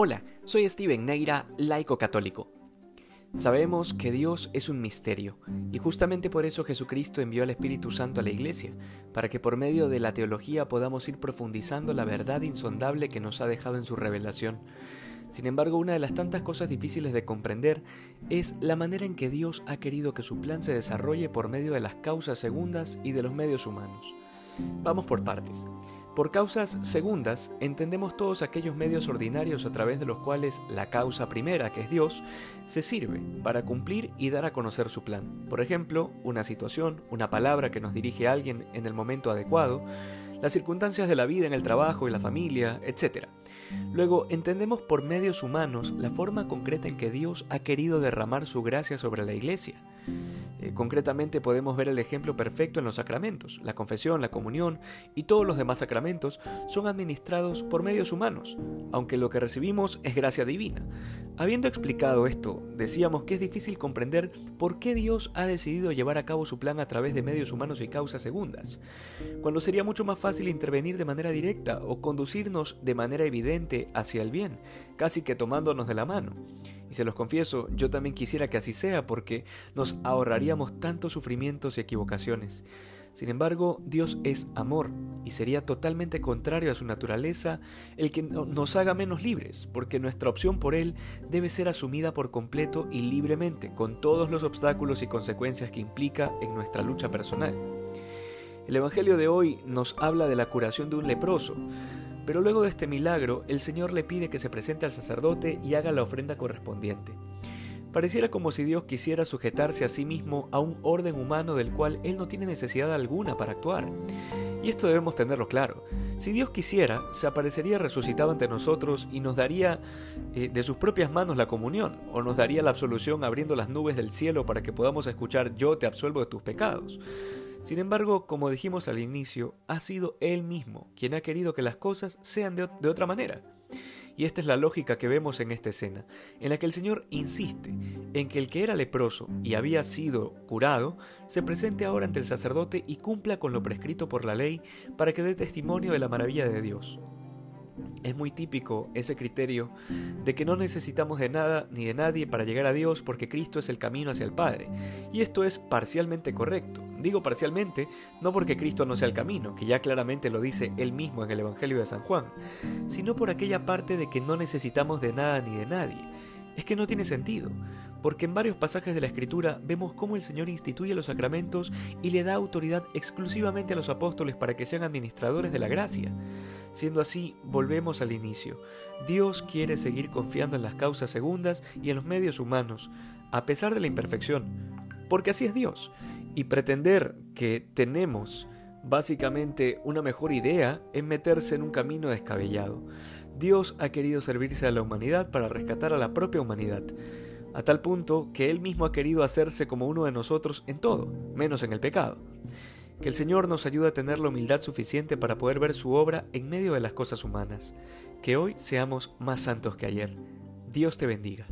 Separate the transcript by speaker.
Speaker 1: Hola, soy Steven Neira, laico católico. Sabemos que Dios es un misterio, y justamente por eso Jesucristo envió al Espíritu Santo a la Iglesia, para que por medio de la teología podamos ir profundizando la verdad insondable que nos ha dejado en su revelación. Sin embargo, una de las tantas cosas difíciles de comprender es la manera en que Dios ha querido que su plan se desarrolle por medio de las causas segundas y de los medios humanos. Vamos por partes. Por causas segundas entendemos todos aquellos medios ordinarios a través de los cuales la causa primera, que es Dios, se sirve para cumplir y dar a conocer su plan. Por ejemplo, una situación, una palabra que nos dirige a alguien en el momento adecuado, las circunstancias de la vida en el trabajo y la familia, etc. Luego entendemos por medios humanos la forma concreta en que Dios ha querido derramar su gracia sobre la iglesia. Eh, concretamente podemos ver el ejemplo perfecto en los sacramentos. La confesión, la comunión y todos los demás sacramentos son administrados por medios humanos, aunque lo que recibimos es gracia divina. Habiendo explicado esto, decíamos que es difícil comprender por qué Dios ha decidido llevar a cabo su plan a través de medios humanos y causas segundas, cuando sería mucho más fácil intervenir de manera directa o conducirnos de manera evidente hacia el bien, casi que tomándonos de la mano. Y se los confieso, yo también quisiera que así sea porque nos ahorraríamos tantos sufrimientos y equivocaciones. Sin embargo, Dios es amor y sería totalmente contrario a su naturaleza el que nos haga menos libres, porque nuestra opción por Él debe ser asumida por completo y libremente, con todos los obstáculos y consecuencias que implica en nuestra lucha personal. El Evangelio de hoy nos habla de la curación de un leproso, pero luego de este milagro, el Señor le pide que se presente al sacerdote y haga la ofrenda correspondiente. Pareciera como si Dios quisiera sujetarse a sí mismo a un orden humano del cual Él no tiene necesidad alguna para actuar. Y esto debemos tenerlo claro. Si Dios quisiera, se aparecería resucitado ante nosotros y nos daría eh, de sus propias manos la comunión, o nos daría la absolución abriendo las nubes del cielo para que podamos escuchar yo te absuelvo de tus pecados. Sin embargo, como dijimos al inicio, ha sido Él mismo quien ha querido que las cosas sean de, otra manera. Y esta es la lógica que vemos en esta escena, en la que el Señor insiste en que el que era leproso y había sido curado, se presente ahora ante el sacerdote y cumpla con lo prescrito por la ley para que dé testimonio de la maravilla de Dios. Es muy típico ese criterio de que no necesitamos de nada ni de nadie para llegar a Dios porque Cristo es el camino hacia el Padre. Y esto es parcialmente correcto. Digo parcialmente no porque Cristo no sea el camino, que ya claramente lo dice él mismo en el Evangelio de San Juan, sino por aquella parte de que no necesitamos de nada ni de nadie. Es que no tiene sentido, porque en varios pasajes de la Escritura vemos cómo el Señor instituye los sacramentos y le da autoridad exclusivamente a los apóstoles para que sean administradores de la gracia. Siendo así, volvemos al inicio. Dios quiere seguir confiando en las causas segundas y en los medios humanos, a pesar de la imperfección, porque así es Dios, y pretender que tenemos básicamente una mejor idea es meterse en un camino descabellado. Dios ha querido servirse a la humanidad para rescatar a la propia humanidad a tal punto que Él mismo ha querido hacerse como uno de nosotros en todo, menos en el pecado. Que el Señor nos ayude a tener la humildad suficiente para poder ver su obra en medio de las cosas humanas. Que hoy seamos más santos que ayer. Dios te bendiga.